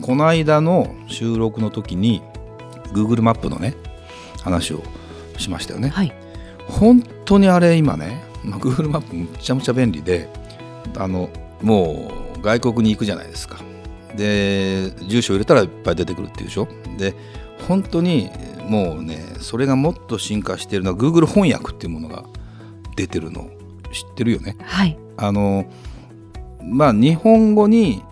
この間の収録の時に Google マップのね話をしましたよね、はい。本当にあれ今ね、まあ、Google マップむちゃむちゃ便利であのもう外国に行くじゃないですか。で住所入れたらいっぱい出てくるっていうでしょ？で本当にもうねそれがもっと進化しているのは Google 翻訳っていうものが出てるの。知ってるよね？はい。あのまあ日本語に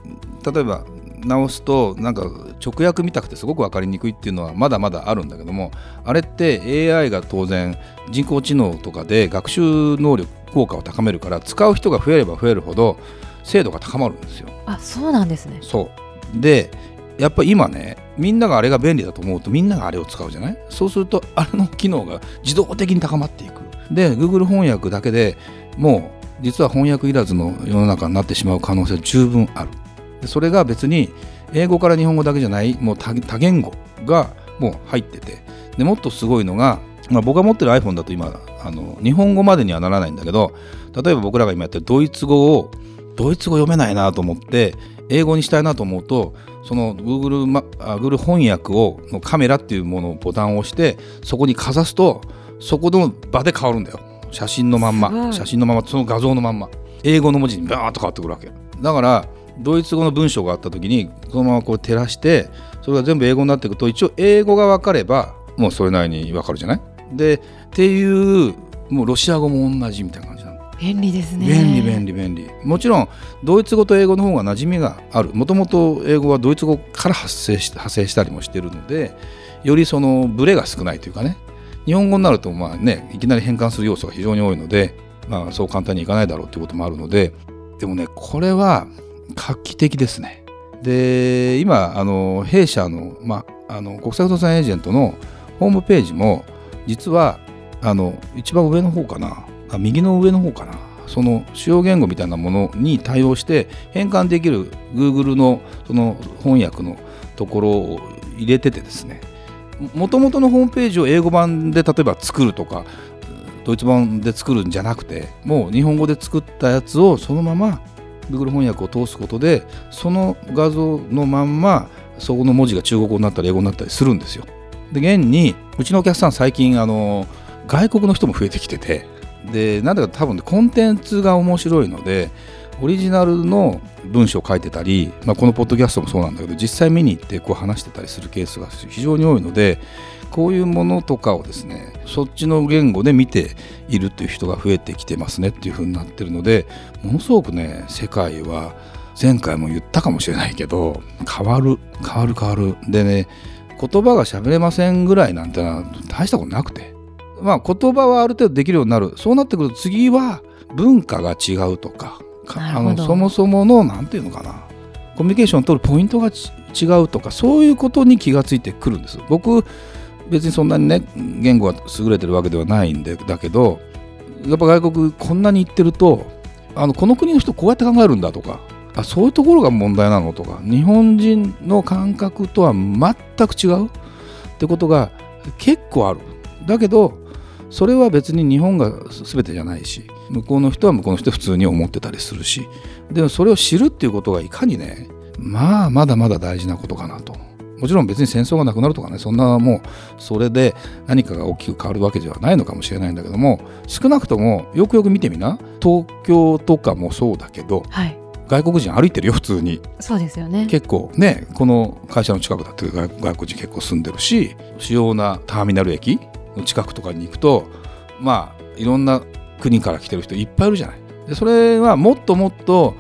例えば直すとなんか直訳見たくてすごく分かりにくいっていうのはまだまだあるんだけどもあれって AI が当然人工知能とかで学習能力効果を高めるから使う人が増えれば増えるほど精度が高まるんですよ。あそうなんですね。そう。でやっぱ今ねみんながあれが便利だと思うとみんながあれを使うじゃない？そうするとあれの機能が自動的に高まっていく。で Google 翻訳だけでもう実は翻訳いらずの世の中になってしまう可能性は十分ある。でそれが別に英語から日本語だけじゃないもう多多言語がもう入っててでもっとすごいのが、まあ、僕が持ってる iPhone だと今あの日本語までにはならないんだけど例えば僕らが今やってるドイツ語をドイツ語読めないなと思って英語にしたいなと思うとその Google, まあ Google 翻訳をのカメラっていうものをボタンを押してそこにかざすとそこの場で変わるんだよ。写真のまんま。写真のままその画像のまんま。英語の文字にバーッと変わってくるわけ。だからドイツ語の文章があった時にそのままこう照らしてそれが全部英語になっていくと一応英語が分かればもうそれなりに分かるじゃない？でっていうもうロシア語も同じみたいな感じなの。便利ですね。便利便利便利。もちろんドイツ語と英語の方が馴染みがある。もともと英語はドイツ語から発生し派生したりもしてるのでよりそのブレが少ないというかね。日本語になるとまあねいきなり変換する要素が非常に多いので、まあ、そう簡単にいかないだろうということもあるので。でもねこれは画期的ですね。で今あの弊社の,、まあ、あの国際不動産エージェントのホームページも実はあの一番上の方かなあ右の上の方かなその主要言語みたいなものに対応して変換できる Google のその翻訳のところを入れててですね。もともとのホームページを英語版で例えば作るとかドイツ版で作るんじゃなくてもう日本語で作ったやつをそのまま Google 翻訳を通すことでその画像のまんまそこの文字が中国語になったり英語になったりするんですよ。で現にうちのお客さん最近あの外国の人も増えてきててでなんだか多分コンテンツが面白いのでオリジナルの文章を書いてたり、まあ、このポッドキャストもそうなんだけど実際見に行ってこう話してたりするケースが非常に多いのでこういうものとかをですねそっちの言語で見ているっていう人が増えてきてますねっていう風になってるのでものすごくね世界は前回も言ったかもしれないけど変わる変わる変わる。でね言葉が喋れませんぐらいなんてのは大したことなくて。まあ言葉はある程度できるようになる。そうなってくると次は文化が違うとかあのそもそもの何て言うのかな。コミュニケーションを取るポイントがち違うとかそういうことに気がついてくるんです。僕別にそんなにね言語が優れてるわけではないんでだけどやっぱ外国こんなに行ってるとあのこの国の人こうやって考えるんだとかあそういうところが問題なのとか日本人の感覚とは全く違うってことが結構ある。だけどそれは別に日本が全てじゃないし向こうの人は向こうの人で普通に思ってたりするしでもそれを知るっていうことがいかにねまあまだまだ大事なことかなと。もちろん別に戦争がなくなるとかねそんなもうそれで何かが大きく変わるわけではないのかもしれないんだけども少なくともよくよく見てみな。東京とかもそうだけどはい。外国人歩いてるよ普通に。そうですよね。結構ねこの会社の近くだって外外国人結構住んでるし主要なターミナル駅の近くとかに行くとまあいろんな国から来てる人いっぱいいるじゃない。でそれはもっともっと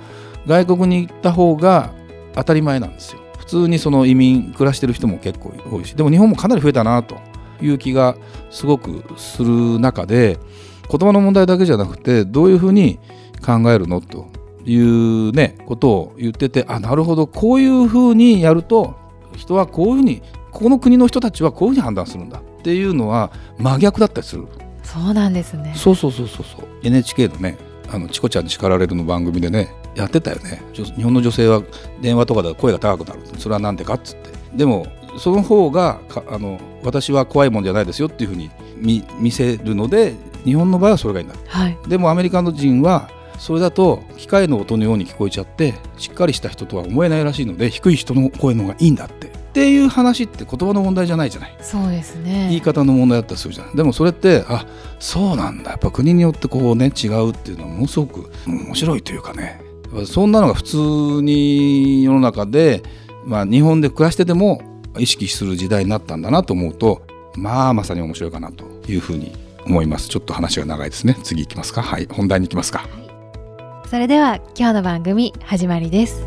外国に行った方が当たり前なんですよ。普通にその移民暮らしてる人も結構多いし。でも日本もかなり増えたなという気がすごくする中で言葉の問題だけじゃなくてどういうふうに考えるのというねことを言っててあなるほど。こういうふうにやると人はこういうふうにここの国の人たちはこういうふうに判断するんだっていうのは真逆だったりする。そうなんですね。そうそうそうそうそう。NHK のねあのチコちゃんに叱られるの番組でねやってたよね。日本の女性は電話とかで声が高くなるそれは何でかっつって。でもその方があの私は怖いもんじゃないですよっていうふうに見見せるので日本の場合はそれがいいんだ、はい、でもアメリカの人はそれだと機械の音のように聞こえちゃってしっかりした人とは思えないらしいので低い人の声の方がいいんだってっていう話って言葉の問題じゃないじゃない。そうですね。言い方の問題だったりするじゃんでもそれってあそうなんだ。やっぱ国によってこうね違うっていうのはものすごく面白いというかね。そんなのが普通に世の中で、まあ、日本で暮らしてても意識する時代になったんだなと思うとまあまさに面白いかなというふうに思います。ちょっと話が長いですね。次いきますか。はい。本題に行きますか。それでは今日の番組始まりです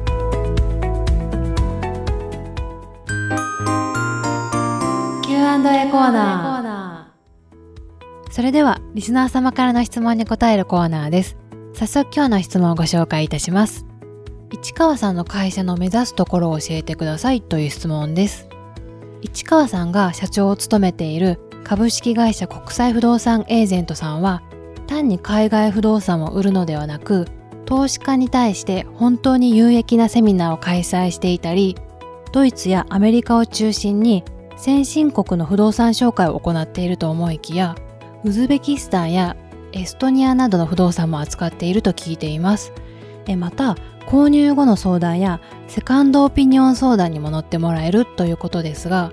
Q&A コーナー。それではリスナー様からの質問に答えるコーナーです。早速今日の質問をご紹介いたします。市川さんの会社の目指すところを教えてくださいという質問です。市川さんが社長を務めている株式会社国際不動産エージェントさんは単に海外不動産を売るのではなく投資家に対して本当に有益なセミナーを開催していたりドイツやアメリカを中心に先進国の不動産紹介を行っていると思いきやウズベキスタンやエストニアなどの不動産も扱っていると聞いています。また購入後の相談やセカンドオピニオン相談にも乗ってもらえるということですが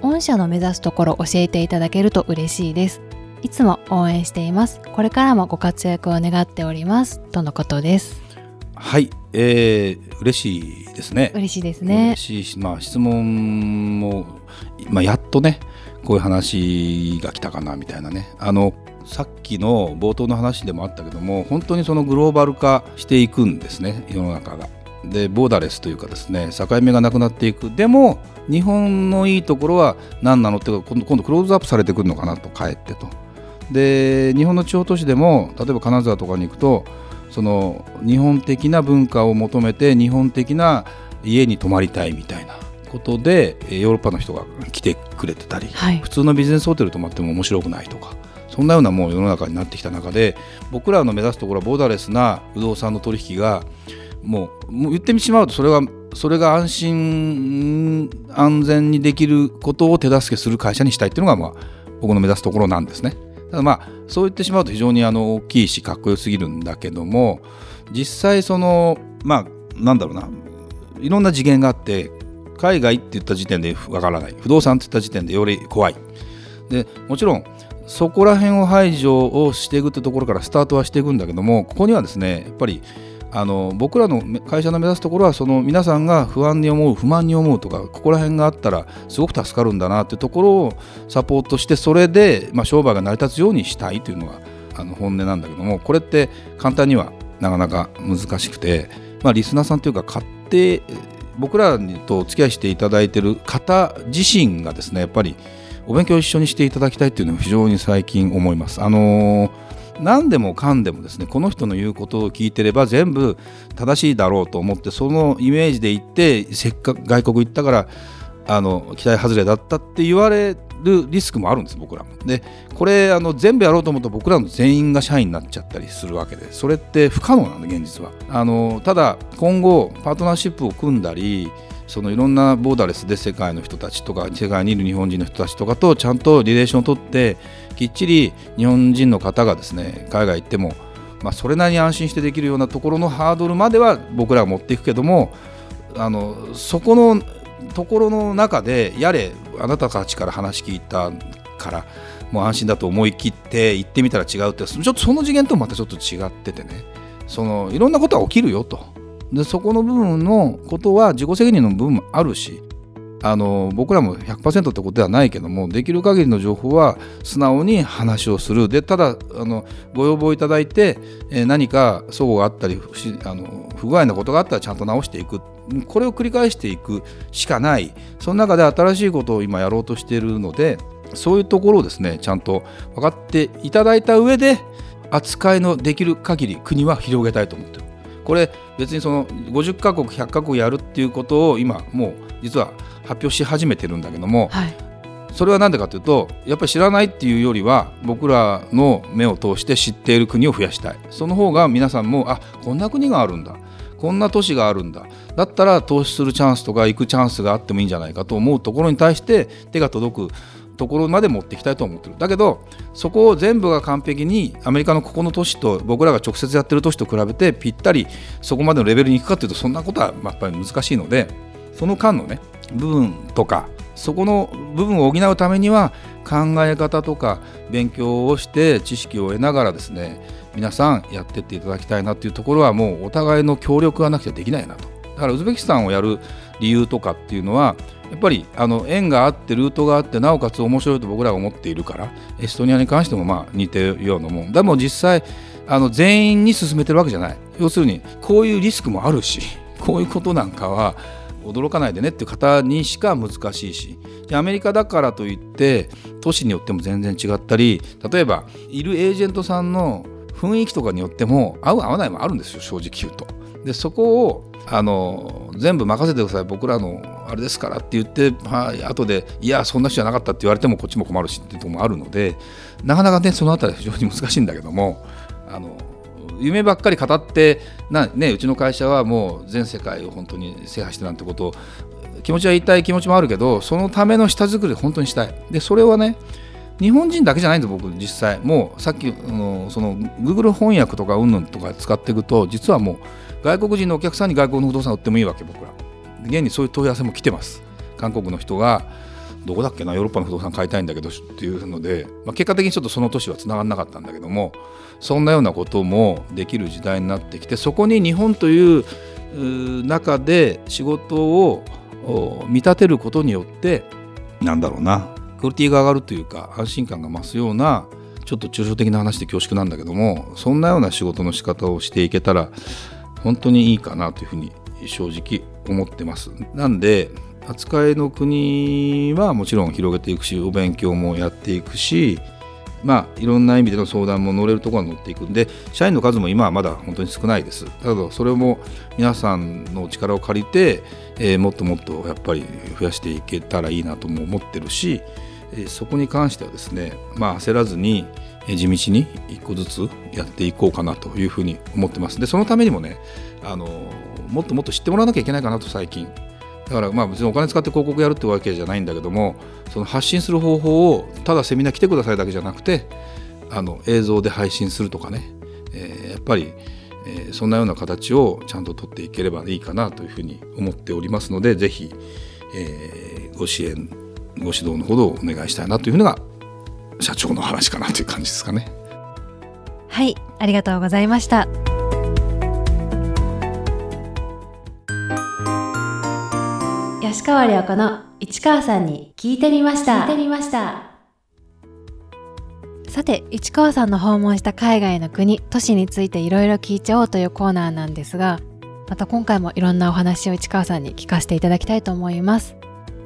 御社の目指すところ教えていただけると嬉しいです。いつも応援しています。これからもご活躍を願っております。とのことです。はい、えー、嬉しいですね。嬉しいですね。嬉しいしまあ質問もまあ、やっとねこういう話が来たかなみたいなねあのさっきの冒頭の話でもあったけども本当にそのグローバル化していくんですね世の中が。でボーダレスというかですね境目がなくなっていくでも日本のいいところは何なのって今度今度クローズアップされてくるのかなとかえってと。で日本の地方都市でも例えば金沢とかに行くとその日本的な文化を求めて日本的な家に泊まりたいみたいなことでヨーロッパの人が来てくれてたり、はい、普通のビジネスホテル泊まっても面白くないとかそんなようなもう世の中になってきた中で僕らの目指すところはボーダレスな不動産の取引がもうもう言ってしまうとそれはそれが安心安全にできることを手助けする会社にしたいっていうのが、まあ、僕の目指すところなんですね。ただまあそう言ってしまうと非常にあの大きいしかっこよすぎるんだけども実際そのまあなんだろうないろんな次元があって海外って言った時点でわからない。不動産って言った時点でより怖い。でもちろんそこら辺を排除をしていくってところからスタートはしていくんだけどもここにはですねやっぱりあの僕らの会社の目指すところはその皆さんが不安に思う不満に思うとかここら辺があったらすごく助かるんだなっていうところをサポートしてそれで、まあ、商売が成り立つようにしたいというのがあの本音なんだけどもこれって簡単にはなかなか難しくて、まあ、リスナーさんというか買って僕らとお付き合いしていただいている方自身がですねやっぱりお勉強を一緒にしていただきたいっていうのを非常に最近思います。あのー何でもかんでもですねこの人の言うことを聞いてれば全部正しいだろうと思ってそのイメージで行ってせっかく外国行ったからあの期待外れだったって言われるリスクもあるんです僕らも。でこれあの全部やろうと思うと僕らの全員が社員になっちゃったりするわけでそれって不可能なんで現実は。あのただ今後パートナーシップを組んだりそのいろんなボーダレスで世界の人たちとか世界にいる日本人の人たちとかとちゃんとリレーションを取ってきっちり日本人の方がですね海外行っても、まあ、それなりに安心してできるようなところのハードルまでは僕らが持っていくけどもあのそこのところの中でやれあなたたちから話聞いたからもう安心だと思い切って行ってみたら違うってちょっとその次元とまたちょっと違っててね。そのいろんなことは起きるよと。でそこの部分のことは自己責任の部分もあるしあの僕らも100%ってことではないけどもできる限りの情報は素直に話をする。でただあのご要望いただいて、えー、何か齟齬があったりあの不具合なことがあったらちゃんと直していく。これを繰り返していくしかない。その中で新しいことを今やろうとしているのでそういうところをですねちゃんと分かっていただいた上で扱いのできる限り国は広げたいと思ってる。これ別にその50カ国100カ国やるっていうことを今もう実は発表し始めてるんだけども、はい。それは何でかというとやっぱり知らないっていうよりは僕らの目を通して知っている国を増やしたい。その方が皆さんもあこんな国があるんだ。こんな都市があるんだ。だったら投資するチャンスとか行くチャンスがあってもいいんじゃないかと思うところに対して手が届くところまで持っていきたいと思ってる。だけどそこを全部が完璧にアメリカのここの都市と僕らが直接やってる都市と比べてぴったりそこまでのレベルに行くかというとそんなことはやっぱり難しいのでその間のね部分とかそこの部分を補うためには考え方とか勉強をして知識を得ながらですね皆さんやってっていただきたいなっていうところはもうお互いの協力がなくてできないなと。だからウズベキスタンをやる理由とかっていうのはやっぱりあの縁があってルートがあってなおかつ面白いと僕らが思っているからエストニアに関してもまあ似てるようなもん。でも実際あの全員に進めてるわけじゃない。要するにこういうリスクもあるしこういうことなんかは驚かないでねっていう方にしか難しいしでアメリカだからといって都市によっても全然違ったり例えばいるエージェントさんの雰囲気とかによっても合う合わないもあるんですよ正直言うと。でそこをあの全部任せてください僕らのあれですからって言って、はい、後でいやそんな人じゃなかったって言われてもこっちも困るしっていうとこもあるのでなかなかねその辺りは非常に難しいんだけどもあの夢ばっかり語ってな、ね、うちの会社はもう全世界を本当に制覇してなんてことを気持ちは言いたい気持ちもあるけどそのための下作り本当にしたい。でそれはね日本人だけじゃないんです僕実際。もうさっきのその Google 翻訳とかうんぬんとか使っていくと実はもう外国人のお客さんに外国の不動産を売ってもいいわけ僕ら。現にそういう問い合わせも来てます。韓国の人がどこだっけなヨーロッパの不動産買いたいんだけどっていうので、まあ、結果的にちょっとその年はつながらなかったんだけどもそんなようなこともできる時代になってきてそこに日本という中で仕事を見立てることによってなんだろうなクオリティが上がるというか安心感が増すようなちょっと抽象的な話で恐縮なんだけどもそんなような仕事の仕方をしていけたら本当にいいかなというふうに正直思ってます。なんで扱いの国はもちろん広げていくしお勉強もやっていくしまあいろんな意味での相談も乗れるところは乗っていくんで社員の数も今はまだ本当に少ないです。ただそれも皆さんの力を借りて、えー、もっともっとやっぱり増やしていけたらいいなとも思ってるし、えー、そこに関してはですねまあ焦らずに地道に一個ずつやっていこうかなというふうに思ってます。でそのためにもねあのもっともっと知ってもらわなきゃいけないかなと最近だからまあ別にお金使って広告やるってわけじゃないんだけどもその発信する方法をただセミナー来てくださいだけじゃなくてあの映像で配信するとかね、えー、やっぱり、えー、そんなような形をちゃんと取っていければいいかなというふうに思っておりますのでぜひ、えー、ご支援ご指導のほどお願いしたいなというふうのが社長の話かなという感じですかね。はいありがとうございました。吉川良子の市川さんに聞いてみました。聞いてみました。さて市川さんの訪問した海外の国都市についていろいろ聞いちゃおうというコーナーなんですがまた今回もいろんなお話を市川さんに聞かせていただきたいと思います。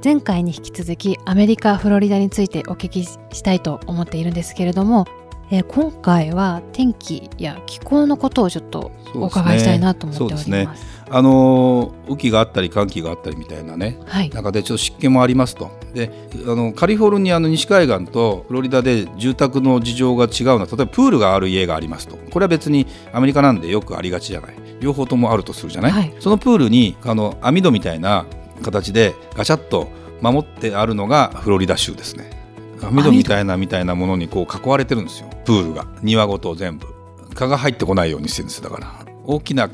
前回に引き続きアメリカフロリダについてお聞きしたいと思っているんですけれどもえー、今回は天気や気候のことをちょっとお伺いしたいなと思っております。ね、あの雨季があったり寒気があったりみたいなね、はい、中でちょっと湿気もありますと。であのカリフォルニアの西海岸とフロリダで住宅の事情が違うのは例えばプールがある家がありますと。これは別にアメリカなんでよくありがちじゃない。両方ともあるとするじゃない、はい、そのプールにあの網戸みたいな形でガチャッと守ってあるのがフロリダ州ですね網戸みたいなみたいなものにこう囲われてるんですよ。プールが。庭ごと全部。蚊が入ってこないようにしてるんですだから大きな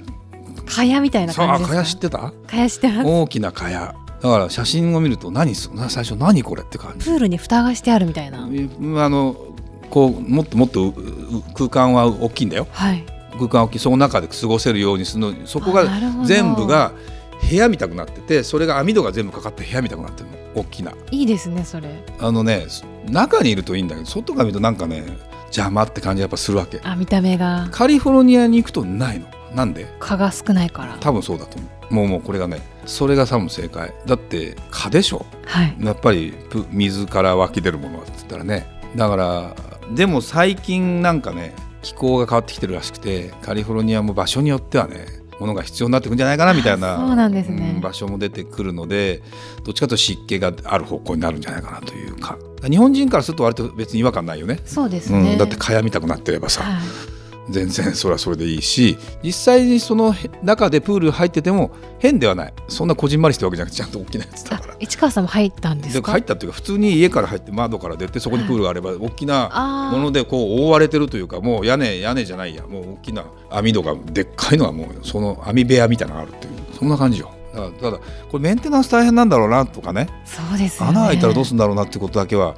蚊帳みたいな感じですか？蚊帳知ってた？蚊帳知ってます。大きな蚊帳。だから写真を見ると何す最初何これって感じ。プールに蓋がしてあるみたいな。あのこうもっともっと空間は大きいんだよ、はい、空間大きい。その中で過ごせるようにするの。そこが全部が部屋みたくなっててそれが網戸が全部かかって部屋みたくなってるの。大きな。いいですねそれ。あのね中にいるといいんだけど外から見るとなんかね邪魔って感じやっぱするわけ。あ見た目が。カリフォルニアに行くとないの。なんで？蚊が少ないから。多分そうだと思う。もうもうこれがねそれが多分正解。だって蚊でしょ、はい、やっぱり水から湧き出るものっつったらね。だからでも最近なんかね気候が変わってきてるらしくてカリフォルニアも場所によってはねものが必要になってくるんじゃないかなみたいなそうなんですね。うん場所も出てくるのでどっちかというと湿気がある方向になるんじゃないかなというか。日本人からすると割と別に違和感ないよね。そうですね、うん、だって蚊帳みたくなってればさ、はい全然それはそれでいいし実際にそのへ中でプール入ってても変ではない。そんなこじんまりしたわけじゃなくてちゃんと大きなやつだあから。市川さんも入ったんですか？で入ったっていうか普通に家から入って窓から出てそこにプールがあれば大きなものでこう覆われてるというかもう屋根屋根じゃないやもう大きな網戸がでっかいのがもうその網部屋みたいなのがあるっていうそんな感じよ。だからただこれメンテナンス大変なんだろうなとかね。そうですよね。穴開いたらどうするんだろうなってことだけは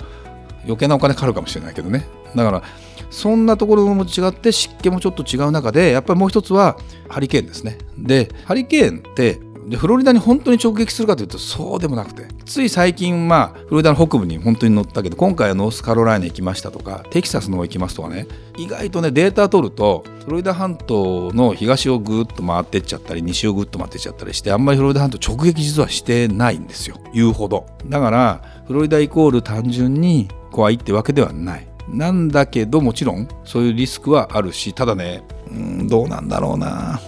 余計なお金かかるかもしれないけどね。だからそんなところも違って湿気もちょっと違う中でやっぱりもう一つはハリケーンですね。でハリケーンってでフロリダに本当に直撃するかというとそうでもなくてつい最近まあフロリダの北部に本当に乗ったけど今回はノースカロライナ行きましたとかテキサスの方行きますとかね。意外とねデータ取るとフロリダ半島の東をぐーっと回ってっちゃったり西をぐっと回ってっちゃったりしてあんまりフロリダ半島直撃実はしてないんですよ。言うほど。だからフロリダイコール単純に怖いってわけではない。なんだけどもちろんそういうリスクはあるしただねうんどうなんだろうな。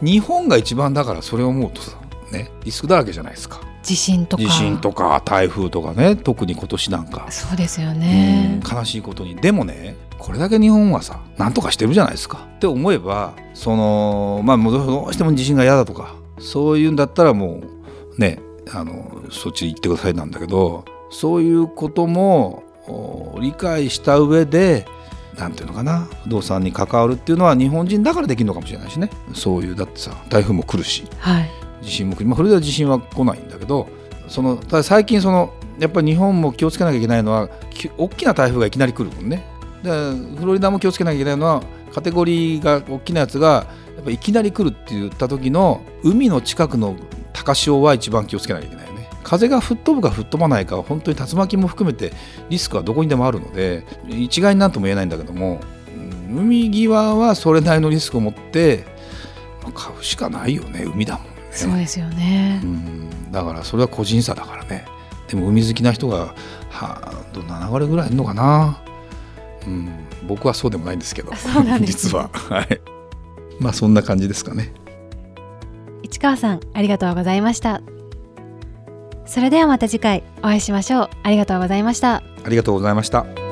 日本が一番だからそれを思うとさねリスクだらけじゃないですか。地震とか。地震とか台風とかね特に今年なんか、そうですよね。うん悲しいことに。でもねこれだけ日本はさなんとかしてるじゃないですか。って思えばそのまあどうしても地震が嫌だとかそういうんだったらもうねあのそっち行ってくださいなんだけどそういうこともお理解した上でなんていうのかな不動産に関わるっていうのは日本人だからできるのかもしれないしね。そういうだってさ台風も来るし。はい。地震も来る、まあ、フロリダは地震は来ないんだけどそのただ最近そのやっぱり日本も気をつけなきゃいけないのはき大きな台風がいきなり来るもんね。でフロリダも気をつけなきゃいけないのはカテゴリーが大きなやつがやっぱいきなり来るって言った時の海の近くの高潮は一番気をつけなきゃいけない風が吹っ飛ぶか吹っ飛ばないかは本当に竜巻も含めてリスクはどこにでもあるので一概になんとも言えないんだけどもうん海際はそれなりのリスクを持ってまあ買うしかないよね海だもんね。そうですよね。うんだからそれは個人差だからね。でも海好きな人がはど7割ぐらいいるのかな、うん、僕はそうでもないんですけどそうなんですね。実は。はい。まあそんな感じですかね。市川さんありがとうございましたそれではまた次回お会いしましょう。ありがとうございました。ありがとうございました。